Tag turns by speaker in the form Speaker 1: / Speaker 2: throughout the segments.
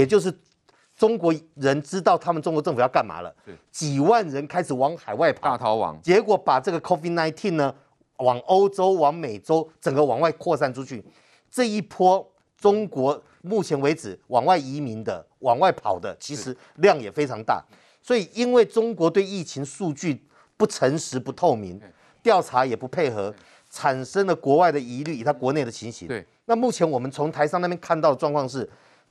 Speaker 1: 也就是中国人知道他们中国政府要干嘛了，几万人开始往海外跑，
Speaker 2: 大逃亡，
Speaker 1: 结果把这个 COVID-19 呢往欧洲、往美洲整个往外扩散出去。这一波中国目前为止往外移民的、往外跑的，其实量也非常大。所以因为中国对疫情数据不诚实、不透明，调查也不配合，产生了国外的疑虑，以他国内的情形。
Speaker 2: 对，
Speaker 1: 那目前我们从台上那边看到的状况是，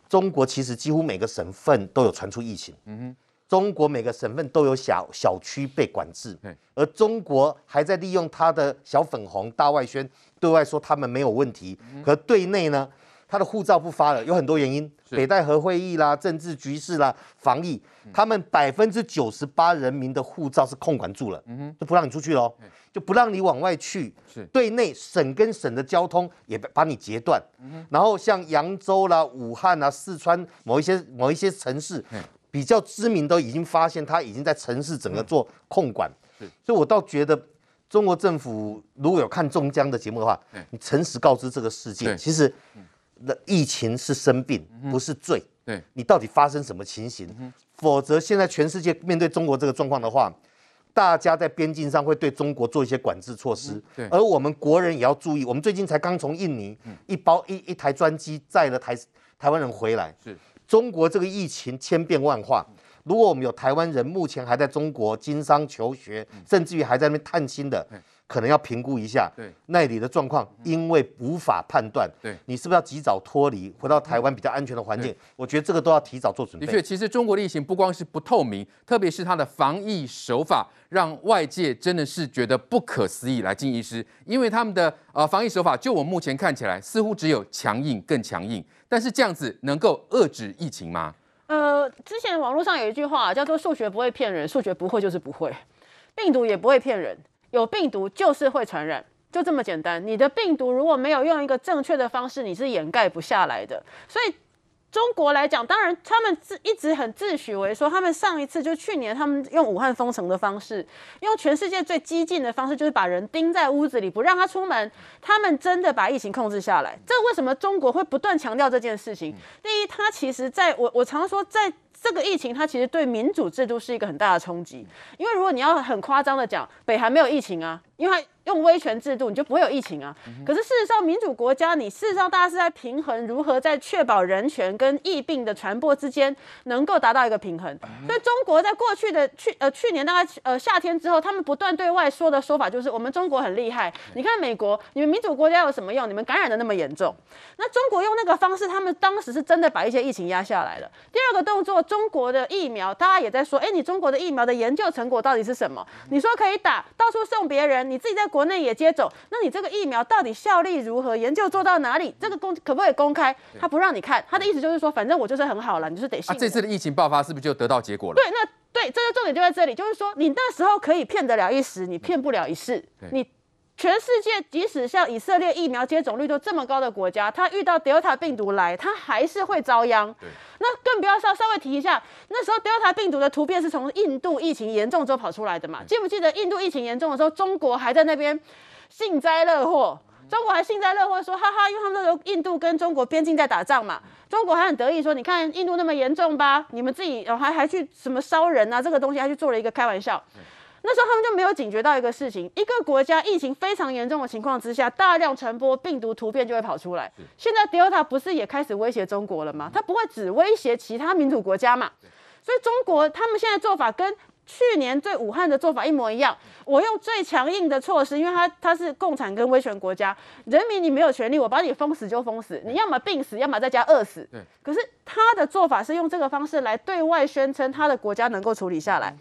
Speaker 1: 中国其实几乎每个省份都有传出疫情。嗯哼，中国每个省份都有小小区被管制，而中国还在利用他的小粉红大外宣。对外说他们没有问题，可对内呢，他的护照不发了，有很多原因，北戴河会议啦、政治局势啦、防疫，他们百分之九十八人民的护照是控管住了，嗯就不让你出去喽，就不让你往外去。对内省跟省的交通也把你截断，然后像扬州啦、武汉啊、四川某一些某一些城市比较知名，都已经发现他已经在城市整个做控管，所以我倒觉得。中国政府如果有看中江的节目的话，你诚实告知这个世界，其实，那疫情是生病，不是罪。对，你到底发生什么情形？否则，现在全世界面对中国这个状况的话，大家在边境上会对中国做一些管制措施。对，而我们国人也要注意。我们最近才刚从印尼一包一一台专机载了台台湾人回来。是，中国这个疫情千变万化。如果我们有台湾人目前还在中国经商求学，甚至于还在那边探亲的，可能要评估一下那里的状况，因为无法判断，对你是不是要及早脱离，回到台湾比较安全的环境？我觉得这个都要提早做准备。
Speaker 2: 的确，其实中国的疫情不光是不透明，特别是它的防疫手法，让外界真的是觉得不可思议。来，金医师，因为他们的呃防疫手法，就我目前看起来，似乎只有强硬更强硬，但是这样子能够遏制疫情吗？
Speaker 3: 呃，之前网络上有一句话叫做“数学不会骗人，数学不会就是不会”，病毒也不会骗人，有病毒就是会传染，就这么简单。你的病毒如果没有用一个正确的方式，你是掩盖不下来的。所以。中国来讲，当然他们自一直很自诩为说，他们上一次就去年，他们用武汉封城的方式，用全世界最激进的方式，就是把人钉在屋子里，不让他出门。他们真的把疫情控制下来。这为什么中国会不断强调这件事情？第一，他其实在我我常说，在这个疫情，它其实对民主制度是一个很大的冲击。因为如果你要很夸张的讲，北韩没有疫情啊，因为。用威权制度，你就不会有疫情啊。可是事实上，民主国家，你事实上大家是在平衡如何在确保人权跟疫病的传播之间能够达到一个平衡。所以中国在过去的去呃去年大概呃夏天之后，他们不断对外说的说法就是我们中国很厉害。你看美国，你们民主国家有什么用？你们感染的那么严重。那中国用那个方式，他们当时是真的把一些疫情压下来了。第二个动作，中国的疫苗，大家也在说，哎，你中国的疫苗的研究成果到底是什么？你说可以打，到处送别人，你自己在国。国内也接种，那你这个疫苗到底效力如何？研究做到哪里？这个公可不可以公开？他不让你看，他的意思就是说，反正我就是很好了，你就是得信。
Speaker 2: 啊，这次的疫情爆发是不是就得到结果了？
Speaker 3: 对，那对，这个重点就在这里，就是说，你那时候可以骗得了一时，你骗不了一世。你全世界即使像以色列疫苗接种率都这么高的国家，它遇到 Delta 病毒来，它还是会遭殃。那更不要稍稍微提一下，那时候 Delta 病毒的突变是从印度疫情严重之后跑出来的嘛？记不记得印度疫情严重的时候，中国还在那边幸灾乐祸？中国还幸灾乐祸说，哈哈，因为他们那时候印度跟中国边境在打仗嘛，中国还很得意说，你看印度那么严重吧，你们自己还还去什么烧人啊？这个东西还去做了一个开玩笑。那时候他们就没有警觉到一个事情：一个国家疫情非常严重的情况之下，大量传播病毒突变就会跑出来。现在 Delta 不是也开始威胁中国了吗？它不会只威胁其他民主国家嘛？所以中国他们现在做法跟去年对武汉的做法一模一样。我用最强硬的措施，因为它它是共产跟威权国家，人民你没有权利，我把你封死就封死，你要么病死，要么在家饿死。可是他的做法是用这个方式来对外宣称他的国家能够处理下来。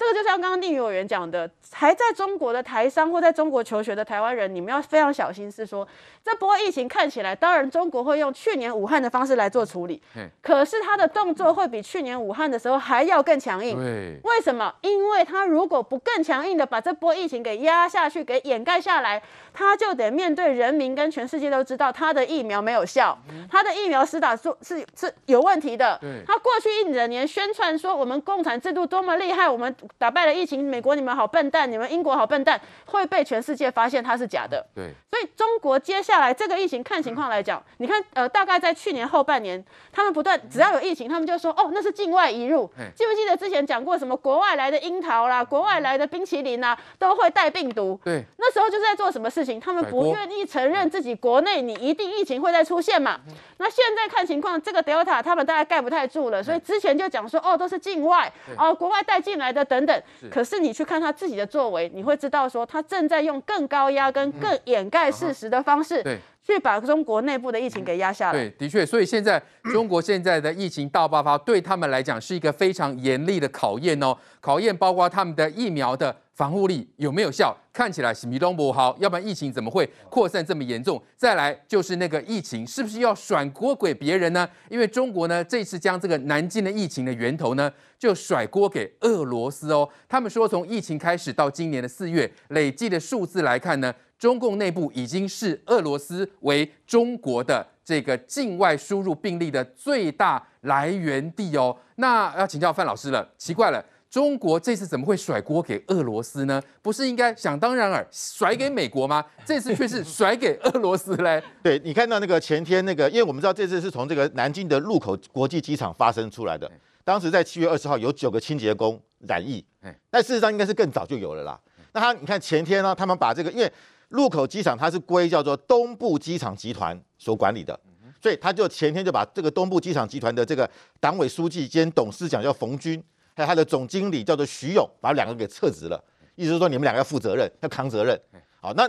Speaker 3: 这个就像刚刚定宇委员讲的，还在中国的台商或在中国求学的台湾人，你们要非常小心。是说，这波疫情看起来，当然中国会用去年武汉的方式来做处理，可是他的动作会比去年武汉的时候还要更强硬。为什么？因为他如果不更强硬的把这波疫情给压下去，给掩盖下来，他就得面对人民跟全世界都知道他的疫苗没有效，他的疫苗施打是是是有问题的。他过去一整年宣传说我们共产制度多么厉害，我们。打败了疫情，美国你们好笨蛋，你们英国好笨蛋，会被全世界发现它是假的。
Speaker 2: 对，
Speaker 3: 所以中国接下来这个疫情看情况来讲，你看呃，大概在去年后半年，他们不断只要有疫情，他们就说哦，那是境外移入。记不记得之前讲过什么国外来的樱桃啦，国外来的冰淇淋啊，都会带病毒。
Speaker 2: 对，
Speaker 3: 那时候就是在做什么事情？他们不愿意承认自己国内你一定疫情会再出现嘛。那现在看情况，这个 Delta 他们大概盖不太住了，所以之前就讲说哦，都是境外哦，国外带进来的等等等。可是你去看他自己的作为，你会知道说他正在用更高压跟更掩盖事实的方式。对。去把中国内部的疫情给压下来。
Speaker 2: 对，的确，所以现在中国现在的疫情大爆发，对他们来讲是一个非常严厉的考验哦。考验包括他们的疫苗的防护力有没有效，看起来是米东不好，要不然疫情怎么会扩散这么严重？再来就是那个疫情是不是要甩锅给别人呢？因为中国呢这次将这个南京的疫情的源头呢就甩锅给俄罗斯哦。他们说从疫情开始到今年的四月累计的数字来看呢。中共内部已经是俄罗斯为中国的这个境外输入病例的最大来源地哦。那要请教范老师了，奇怪了，中国这次怎么会甩锅给俄罗斯呢？不是应该想当然尔甩给美国吗？这次却是甩给俄罗斯嘞？
Speaker 4: 对，你看到那个前天那个，因为我们知道这次是从这个南京的禄口国际机场发生出来的，当时在七月二十号有九个清洁工染疫，但事实上应该是更早就有了啦。那他你看前天呢，他们把这个因为。禄口机场它是归叫做东部机场集团所管理的，所以他就前天就把这个东部机场集团的这个党委书记兼董事长叫冯军，还有他的总经理叫做徐勇，把两个给撤职了，意思是说你们两个要负责任，要扛责任。好，那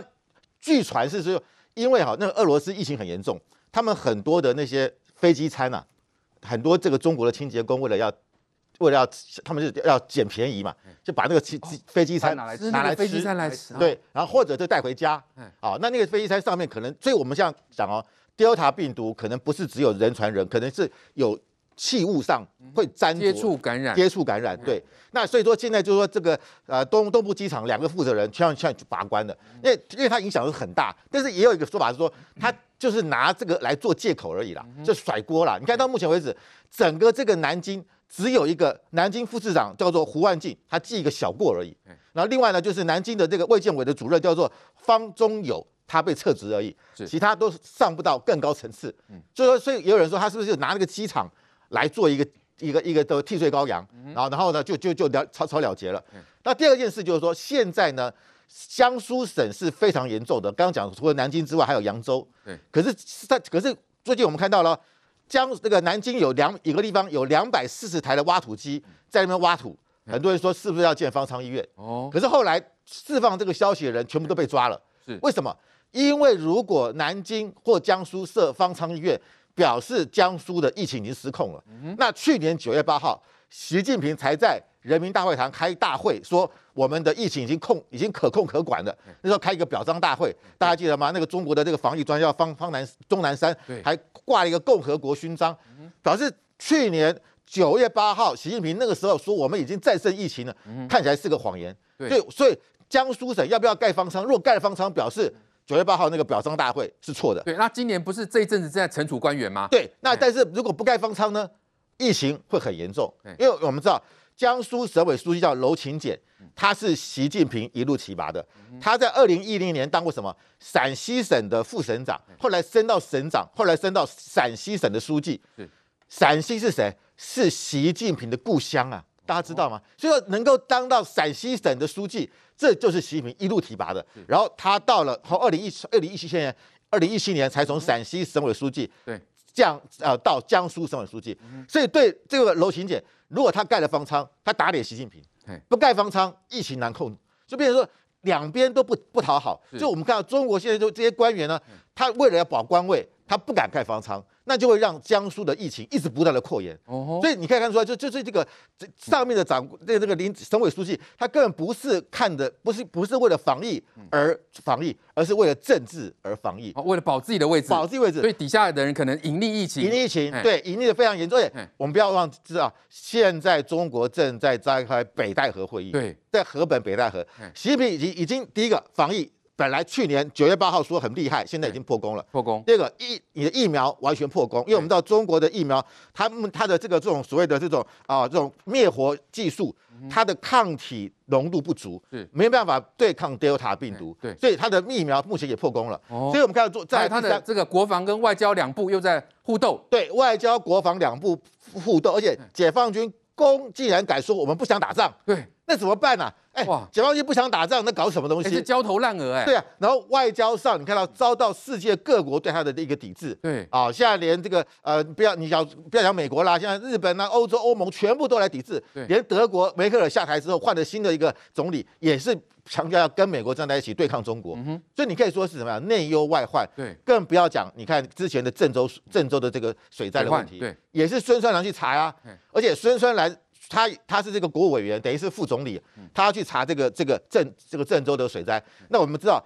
Speaker 4: 据传是说，因为哈那个俄罗斯疫情很严重，他们很多的那些飞机餐啊，很多这个中国的清洁工为了要。为了要他们是要捡便宜嘛，就把那个机机飞机餐拿来吃，拿来飞机餐来吃，对，然后或者就带回家，啊，那那个飞机餐上面可能，所以我们现在讲哦，Delta 病毒可能不是只有人传人，可能是有器物上会沾
Speaker 2: 接触感染，
Speaker 4: 接触感染，对。那所以说现在就是说这个呃东东部机场两个负责人千万千万去把关了，因为因为它影响是很大，但是也有一个说法是说他就是拿这个来做借口而已啦，就甩锅啦。你看到目前为止，整个这个南京。只有一个南京副市长叫做胡万进，他记一个小过而已。然后另外呢，就是南京的这个卫健委的主任叫做方中友，他被撤职而已，其他都上不到更高层次。所以说，所以也有人说他是不是就拿那个机场来做一个一个一个的替罪羔羊，然后然后呢就就就了草草了结了。那第二件事就是说，现在呢，江苏省是非常严重的。刚刚讲除了南京之外，还有扬州。可是在可是最近我们看到了。江那个南京有两一个地方有两百四十台的挖土机在那边挖土，很多人说是不是要建方舱医院？哦，可是后来释放这个消息的人全部都被抓了。是为什么？因为如果南京或江苏设方舱医院，表示江苏的疫情已经失控了。那去年九月八号，习近平才在人民大会堂开大会说。我们的疫情已经控，已经可控可管了。那时候开一个表彰大会，大家记得吗？那个中国的这个防疫专家方方南钟南山，还挂了一个共和国勋章，表示去年九月八号，习近平那个时候说我们已经战胜疫情了，看起来是个谎言。对，所以江苏省要不要盖方舱？如果盖了方舱，表示九月八号那个表彰大会是错的。
Speaker 2: 对，那今年不是这一阵子正在惩处官员吗？
Speaker 4: 对，那但是如果不盖方舱呢？疫情会很严重，因为我们知道江苏省委书记叫娄勤俭。他是习近平一路提拔的，他在二零一零年当过什么？陕西省的副省长，后来升到省长，后来升到陕西省的书记。陕西是谁？是习近平的故乡啊，大家知道吗？所以说能够当到陕西省的书记，这就是习近平一路提拔的。然后他到了从二零一二零一七年，二零一七年才从陕西省委书记对降呃到江苏省委书记。所以对这个娄勤俭，如果他盖了方舱，他打脸习近平。不盖方舱，疫情难控，就变成说两边都不不讨好。就我们看到中国现在就这些官员呢，他为了要保官位，他不敢盖方舱。那就会让江苏的疫情一直不断的扩延，所以你可以看出来，就就是这个这上面的长这这个林省委书记，他根本不是看的，不是不是为了防疫而防疫，而是为了政治而防疫，
Speaker 2: 为了保自己的位置，
Speaker 4: 保自己位置。
Speaker 2: 所以底下的人可能隐匿疫情，
Speaker 4: 隐匿疫情，对，隐匿的非常严重。我们不要忘记啊，现在中国正在召开北戴河会议，对，在河本北戴河，习近平已经已经第一个防疫本来去年九月八号说很厉害，现在已经破功了。
Speaker 2: 破功。
Speaker 4: 第二个疫，你的疫苗完全破功，因为我们知道中国的疫苗，他们它的这个这种所谓的这种啊这种灭活技术，它的抗体浓度不足，是没办法对抗 Delta 病毒。对，所以它的疫苗目前也破功了。哦，所以我们看到做在
Speaker 2: 它的这个国防跟外交两部又在互斗。
Speaker 4: 对，外交国防两部互斗，而且解放军攻竟然敢说我们不想打仗。
Speaker 2: 对。
Speaker 4: 那怎么办呢、啊？哎，哇解放军不想打仗，那搞什么东西？
Speaker 2: 是焦头烂额哎。
Speaker 4: 对啊，然后外交上你看到遭到世界各国对他的一个抵制。
Speaker 2: 对
Speaker 4: 啊，现在连这个呃，不要你讲不要讲美国啦，现在日本啊、欧洲、欧盟全部都来抵制。对，连德国梅克尔下台之后换了新的一个总理，也是强调要跟美国站在一起对抗中国。嗯哼。所以你可以说是什么样？内忧外患。对。更不要讲，你看之前的郑州郑州的这个水灾的问题，对，也是孙春兰去查啊。而且孙春兰。他他是这个国务委员，等于是副总理，他要去查这个这个郑这个郑州的水灾。那我们知道，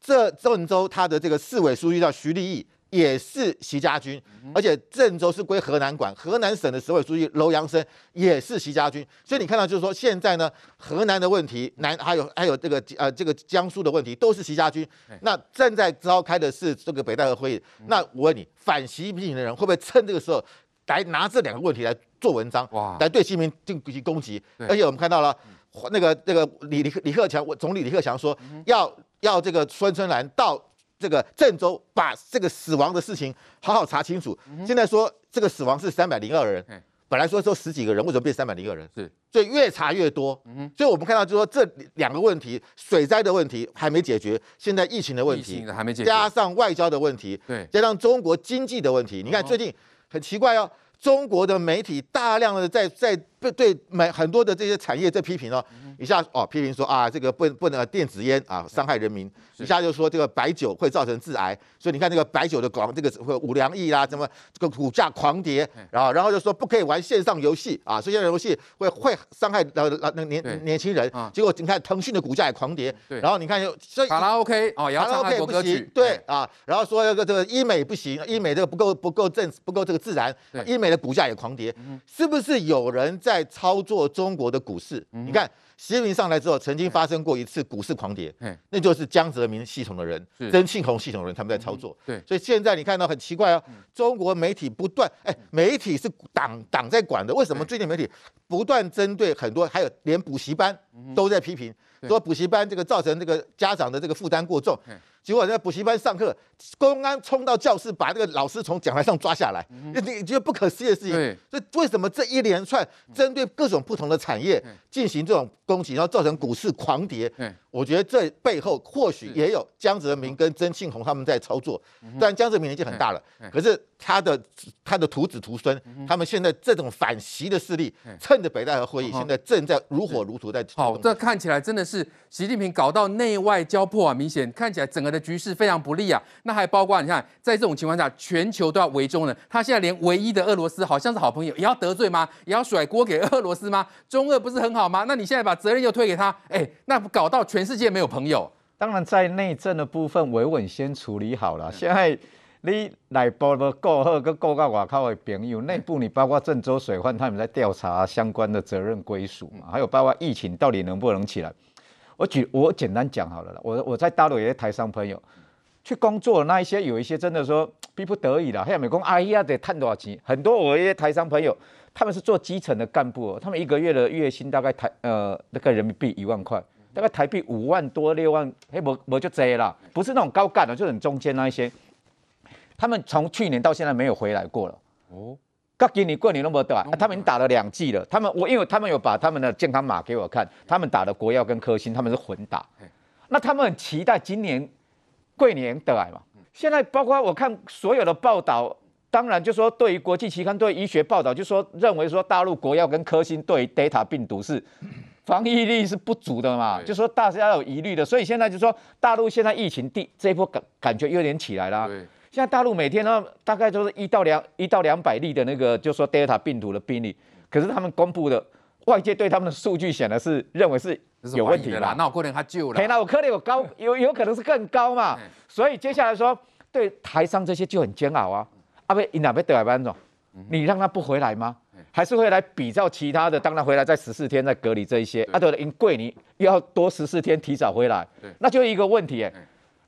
Speaker 4: 这郑州他的这个市委书记叫徐立毅，也是习家军，而且郑州是归河南管，河南省的省委书记楼阳生也是习家军。所以你看到就是说，现在呢，河南的问题，南还有还有这个呃这个江苏的问题，都是习家军。那正在召开的是这个北戴河会议。那我问你，反习近平的人会不会趁这个时候？来拿这两个问题来做文章，哇来对习近平进行攻击。而且我们看到了，那个那个李李李克强，总理李克强说要、要这个孙春兰到这个郑州，把这个死亡的事情好好查清楚。嗯、现在说这个死亡是三百零二人，本来说说十几个人，为什么变三百零二人？是，所以越查越多。嗯、哼所以我们看到就是说这两个问题，水灾的问题还没解决，现在疫情的问题还没解决，加上外交的问题，对，加上中国经济的问题，你看最近。很奇怪哦，中国的媒体大量的在在对买很多的这些产业在批评哦，一下哦批评说啊这个不不能电子烟啊伤害人民，一下就说这个白酒会造成致癌，所以你看这个白酒的广这个五粮液啦，什么这个股价狂跌，然后然后就说不可以玩线上游戏啊，所以线上游戏会会伤害呃那个年年轻人，结果你看腾讯的股价也狂跌，然后你看所以
Speaker 2: 卡拉 OK 哦，卡拉 OK 不行，
Speaker 4: 对啊，然后说这个这个医美不行，医美这个不够不够正不够这个自然，医美的股价也狂跌，是不是有人在操作中国的股市？你看。习近平上来之后，曾经发生过一次股市狂跌，那就是江泽民系统的人、曾庆红系统的人他们在操作。对，所以现在你看到很奇怪哦，中国媒体不断，哎，媒体是党党在管的，为什么最近媒体不断针对很多，还有连补习班都在批评，说补习班这个造成这个家长的这个负担过重。结果在补习班上课，公安冲到教室，把那个老师从讲台上抓下来，你你觉得不可思议的事情。所以为什么这一连串针对各种不同的产业进行这种攻击，然后造成股市狂跌？我觉得这背后或许也有江泽民跟曾庆红他们在操作。虽然江泽民年纪很大了，可是他的他的徒子徒孙，他们现在这种反习的势力，趁着北戴河会议，现在正在如火如荼在。
Speaker 2: 好，这看起来真的是习近平搞到内外交迫啊！明显看起来整个。的局势非常不利啊，那还包括你看，在这种情况下，全球都要围中了。他现在连唯一的俄罗斯好像是好朋友，也要得罪吗？也要甩锅给俄罗斯吗？中俄不是很好吗？那你现在把责任又推给他，哎，那搞到全世界没有朋友。
Speaker 5: 当然，在内政的部分，维稳先处理好了。现在你内部的过后跟顾到外口的朋友，内部你包括郑州水患，他们在调查相关的责任归属嘛，还有包括疫情到底能不能起来。我举我简单讲好了啦，我我在大陆有些台商朋友去工作，那一些有一些真的说逼不得已了，还有美工哎呀得探多少钱？很多我一些台商朋友，他们是做基层的干部，他们一个月的月薪大概台呃那个人民币一万块，大概台币五万多六万，嘿我我就这啦，不是那种高干的，就很中间那一些，他们从去年到现在没有回来过了哦。刚给你过年那么多啊，他们打了两剂了。他们我因为他们有把他们的健康码给我看，他们打的国药跟科兴，他们是混打。那他们很期待今年过年得来嘛？现在包括我看所有的报道，当然就说对于国际期刊对医学报道，就说认为说大陆国药跟科兴对 Delta 病毒是 防疫力是不足的嘛，就说大家有疑虑的，所以现在就说大陆现在疫情第这一波感感觉有点起来了。现在大陆每天呢，大概都是一到两一到两百例的那个，就说 Delta 病毒的病例，可是他们公布的外界对他们的数据显然是认为是有问题的啦。
Speaker 2: 那我可能他救了，
Speaker 5: 那我可能有高有有可能是更高嘛。所以接下来说，对台商这些就很煎熬啊。阿贝，你哪边得来班总？你让他不回来吗？还是会来比照其他的？当然回来在十四天再隔离这一些。啊，对了，因贵你又要多十四天提早回来，那就一个问题哎。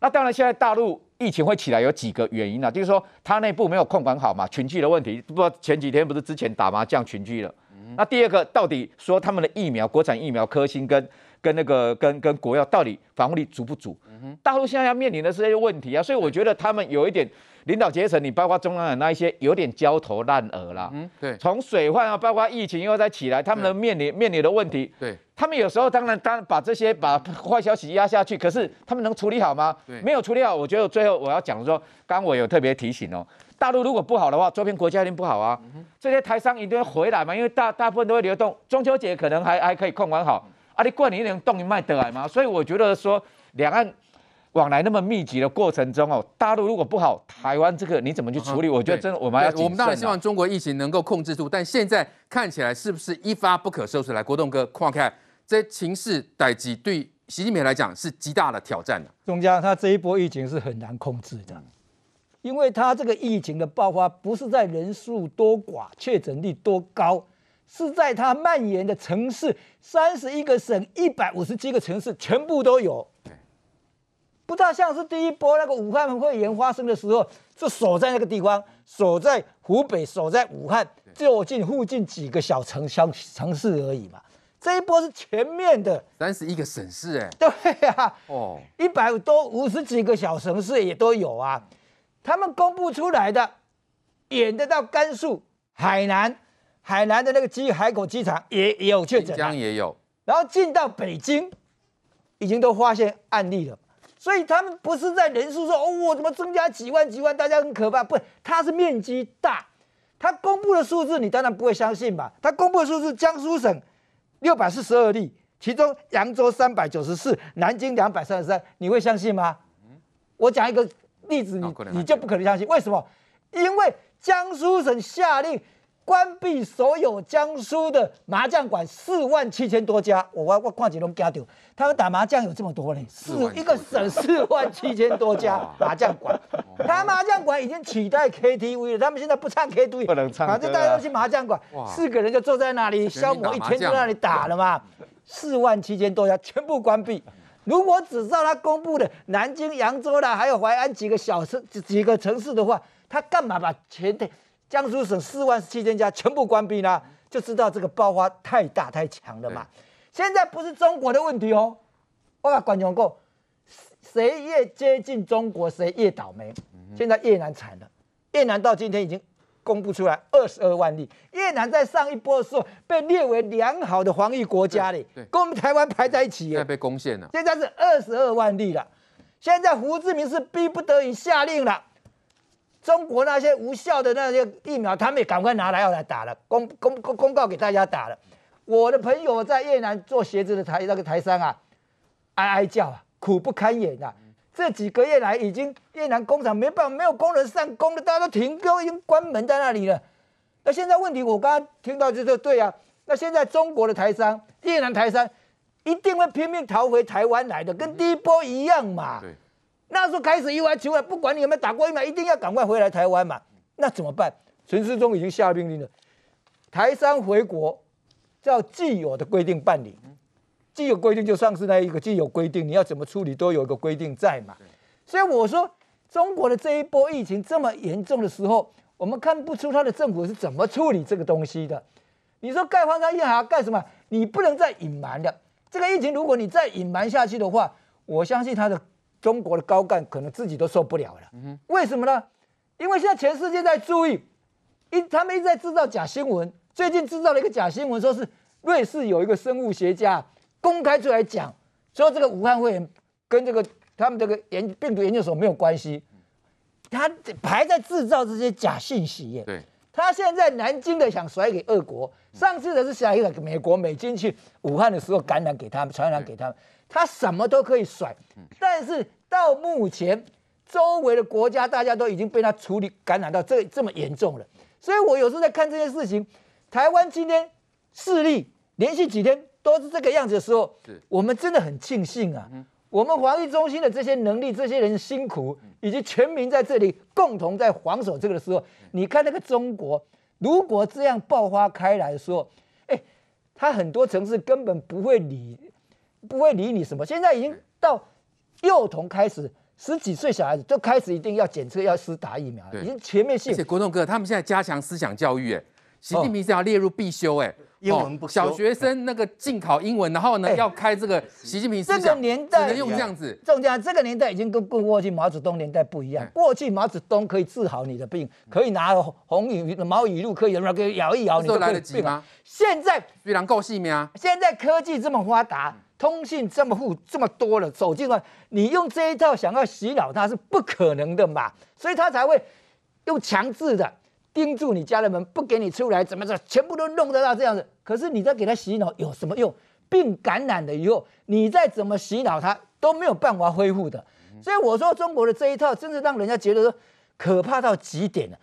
Speaker 5: 那当然，现在大陆疫情会起来有几个原因啊，就是说它内部没有控管好嘛，群聚的问题。不知道前几天不是之前打麻将群聚了？嗯、那第二个，到底说他们的疫苗，国产疫苗科兴跟跟那个跟跟国药到底防护力足不足？大陆现在要面临的是这些问题啊，所以我觉得他们有一点。领导阶层，你包括中央的那一些，有点焦头烂额啦。嗯，对。从水患啊，包括疫情又再起来，他们的面临面临的问题，对。他们有时候当然当然把这些把坏消息压下去，可是他们能处理好吗？对。没有处理好，我觉得最后我要讲说，刚刚我有特别提醒哦，大陆如果不好的话，周边国家一定不好啊。嗯、这些台商一定会回来嘛，因为大大部分都会流动，中秋节可能还还可以控管好。嗯、啊，你过年能动一卖得来吗？所以我觉得说两岸。往来那么密集的过程中哦，大陆如果不好，台湾这个你怎么去处理？我觉得真的我们要谨慎。我们当然希望中国疫情能够控制住，但现在看起来是不是一发不可收拾？来，国栋哥，看看这情势代志对习近平来讲是极大的挑战的。
Speaker 6: 钟佳，他这一波疫情是很难控制的，因为他这个疫情的爆发不是在人数多寡、确诊率多高，是在它蔓延的城市，三十一个省、一百五十七个城市全部都有。不大像是第一波那个武汉肺炎发生的时候，是守在那个地方，守在湖北，守在武汉，就近附近几个小城乡城市而已嘛。这一波是全面的，
Speaker 2: 三十一个省市，哎，
Speaker 6: 对呀、啊，哦，一百多五十几个小城市也都有啊。他们公布出来的，远的到甘肃、海南，海南的那个机海口机场也也有确诊，
Speaker 2: 江也有，
Speaker 6: 然后进到北京，已经都发现案例了。所以他们不是在人数说哦，我怎么增加几万几万，大家很可怕。不，他是面积大，他公布的数字你当然不会相信吧？他公布的数字，江苏省六百四十二例，其中扬州三百九十四，南京两百三十三，你会相信吗？我讲一个例子，你你就不可能相信，为什么？因为江苏省下令。关闭所有江苏的麻将馆，四万七千多家。我我我看几龙家丢，他们打麻将有这么多呢？四一个省四万七千多家麻将馆，他麻将馆已经取代 KTV 了。他们现在不唱 KTV，
Speaker 5: 不能唱，
Speaker 6: 反正大家都去麻将馆，四个人就坐在那里消磨一天，就在那里打了嘛。四万七千多家全部关闭。如果只知道他公布的南京、扬州啦，还有淮安几个小城几个城市的话，他干嘛把全的？江苏省四万七千家全部关闭呢，就知道这个爆发太大太强了嘛。现在不是中国的问题哦，我把观众够，谁越接近中国谁越倒霉。现在越南惨了，越南到今天已经公布出来二十二万例。越南在上一波的时候被列为良好的防疫国家嘞，跟我们台湾排在一起。
Speaker 2: 现在被攻陷了，
Speaker 6: 现在是二十二万例了。现在胡志明是逼不得已下令了。中国那些无效的那些疫苗，他们也赶快拿来要来打了，公公公公告给大家打了。我的朋友在越南做鞋子的台那个台商啊，哀哀叫啊，苦不堪言呐、啊。这几个月来，已经越南工厂没办法，没有工人上工了，大家都停工，已经关门在那里了。那现在问题，我刚刚听到就是对啊，那现在中国的台商、越南台商一定会拼命逃回台湾来的，跟第一波一样嘛。那时候开始意外求来，不管你有没有打过疫苗，一定要赶快回来台湾嘛。那怎么办？陈世忠已经下命令了，台商回国照既有的规定办理。既有规定就上次那一个既有规定，你要怎么处理都有一个规定在嘛。所以我说，中国的这一波疫情这么严重的时候，我们看不出他的政府是怎么处理这个东西的。你说盖荒山验海干什么？你不能再隐瞒了。这个疫情如果你再隐瞒下去的话，我相信他的。中国的高干可能自己都受不了了，为什么呢？因为现在全世界在注意，一他们一直在制造假新闻。最近制造了一个假新闻，说是瑞士有一个生物学家公开出来讲，说这个武汉肺炎跟这个他们这个研病毒研究所没有关系，他还在制造这些假信息耶。对，他现在南京的想甩给俄国，上次的是想一个美国美军去武汉的时候感染给他们，传染给他们。他什么都可以甩，但是到目前，周围的国家大家都已经被他处理感染到这这么严重了，所以我有时候在看这件事情，台湾今天势力连续几天都是这个样子的时候，我们真的很庆幸啊，我们防疫中心的这些能力，这些人辛苦，以及全民在这里共同在防守这个的时候，你看那个中国，如果这样爆发开来的时候，哎，他很多城市根本不会理。不会理你什么。现在已经到幼童开始十几岁小孩子就开始一定要检测要施打疫苗了，已经全面性。
Speaker 2: 而且国栋哥他们现在加强思想教育，哎，习近平是要列入必修，哎。
Speaker 1: 英文不
Speaker 2: 小学生那个禁考英文，然后呢要开这个习近平思想，
Speaker 6: 这个年代
Speaker 2: 只能用这样子。
Speaker 6: 这样，这个年代已经跟过去毛泽东年代不一样。过去毛泽东可以治好你的病，可以拿红雨毛雨露可以那个摇一摇，你都
Speaker 2: 来得及吗？
Speaker 6: 现在
Speaker 2: 虽然够细命啊，
Speaker 6: 现在科技这么发达，通信这么富这么多了，手机嘛，你用这一套想要洗脑他是不可能的嘛，所以他才会用强制的。盯住你家人们不给你出来，怎么着，全部都弄得到这样子。可是你再给他洗脑有什么用？病感染了以后，你再怎么洗脑他都没有办法恢复的。所以我说中国的这一套，真是让人家觉得说可怕到极点了。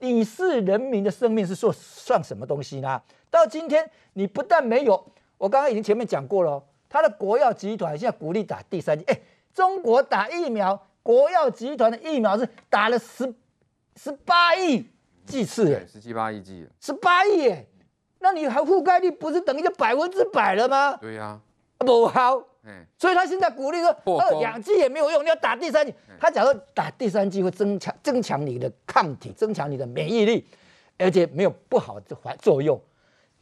Speaker 6: 你是人民的生命是说算什么东西呢？到今天你不但没有，我刚刚已经前面讲过了，他的国药集团现在鼓励打第三剂。哎，中国打疫苗，国药集团的疫苗是打了十十八亿。剂次哎，
Speaker 2: 十七八亿剂，
Speaker 6: 十八亿耶，那你还覆盖率不是等于就百分之百了吗？
Speaker 2: 对呀、啊，
Speaker 6: 不好，所以他现在鼓励说，二两剂也没有用，你要打第三剂。他假如打第三剂会增强增强你的抗体，增强你的免疫力，而且没有不好的反作用，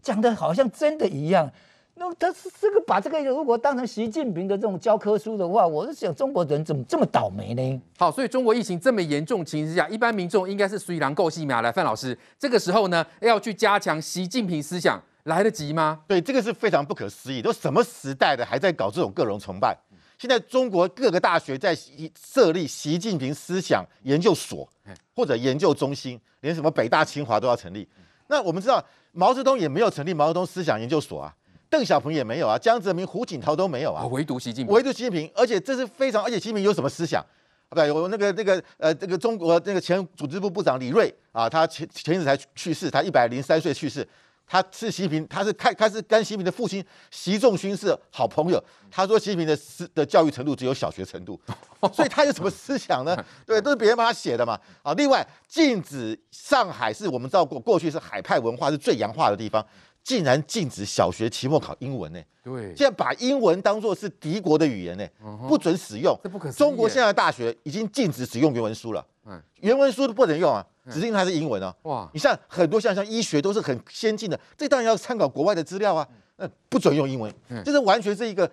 Speaker 6: 讲的好像真的一样。那他是这个把这个如果当成习近平的这种教科书的话，我是想中国人怎么这么倒霉呢？
Speaker 2: 好，所以中国疫情这么严重情况之下，一般民众应该是虽然够细苗来。范老师，这个时候呢，要去加强习近平思想，来得及吗？
Speaker 4: 对，这个是非常不可思议。都什么时代的还在搞这种个人崇拜？现在中国各个大学在设立习近平思想研究所或者研究中心，连什么北大清华都要成立。那我们知道毛泽东也没有成立毛泽东思想研究所啊。邓小平也没有啊，江泽民、胡锦涛都没有啊，
Speaker 2: 唯独习近平，
Speaker 4: 唯独习近平，而且这是非常，而且习近平有什么思想？啊，不，有那个那个呃，这个中国那个前组织部部长李锐啊，他前前一阵才去世，他一百零三岁去世，他是习近平，他是开他是跟习近平的父亲习仲勋是好朋友，他说习近平的思的教育程度只有小学程度，所以他有什么思想呢？对，都是别人帮他写的嘛。啊，另外禁止上海是我们知道过过去是海派文化是最洋化的地方。竟然禁止小学期末考英文呢？
Speaker 2: 对，
Speaker 4: 竟然把英文当作是敌国的语言呢？不准使用。
Speaker 2: 这不可思议。
Speaker 4: 中国现在的大学已经禁止使用原文书了。嗯，原文书都不能用啊，只是因为它是英文啊。哇，你像很多像像医学都是很先进的，这当然要参考国外的资料啊。那不准用英文，这是完全是一个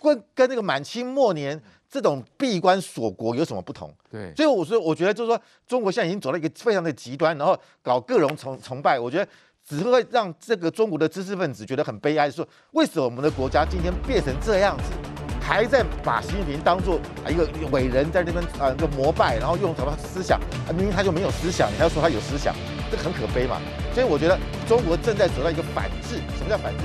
Speaker 4: 跟跟那个满清末年这种闭关锁国有什么不同？
Speaker 2: 对，
Speaker 4: 所以我说，我觉得就是说，中国现在已经走到一个非常的极端，然后搞各种崇崇拜，我觉得。只会让这个中国的知识分子觉得很悲哀，说为什么我们的国家今天变成这样子，还在把习近平当做一个伟人在那边啊一个膜拜，然后用什么思想，明明他就没有思想，你还要说他有思想，这很可悲嘛。所以我觉得中国正在走到一个反制。什么叫反制？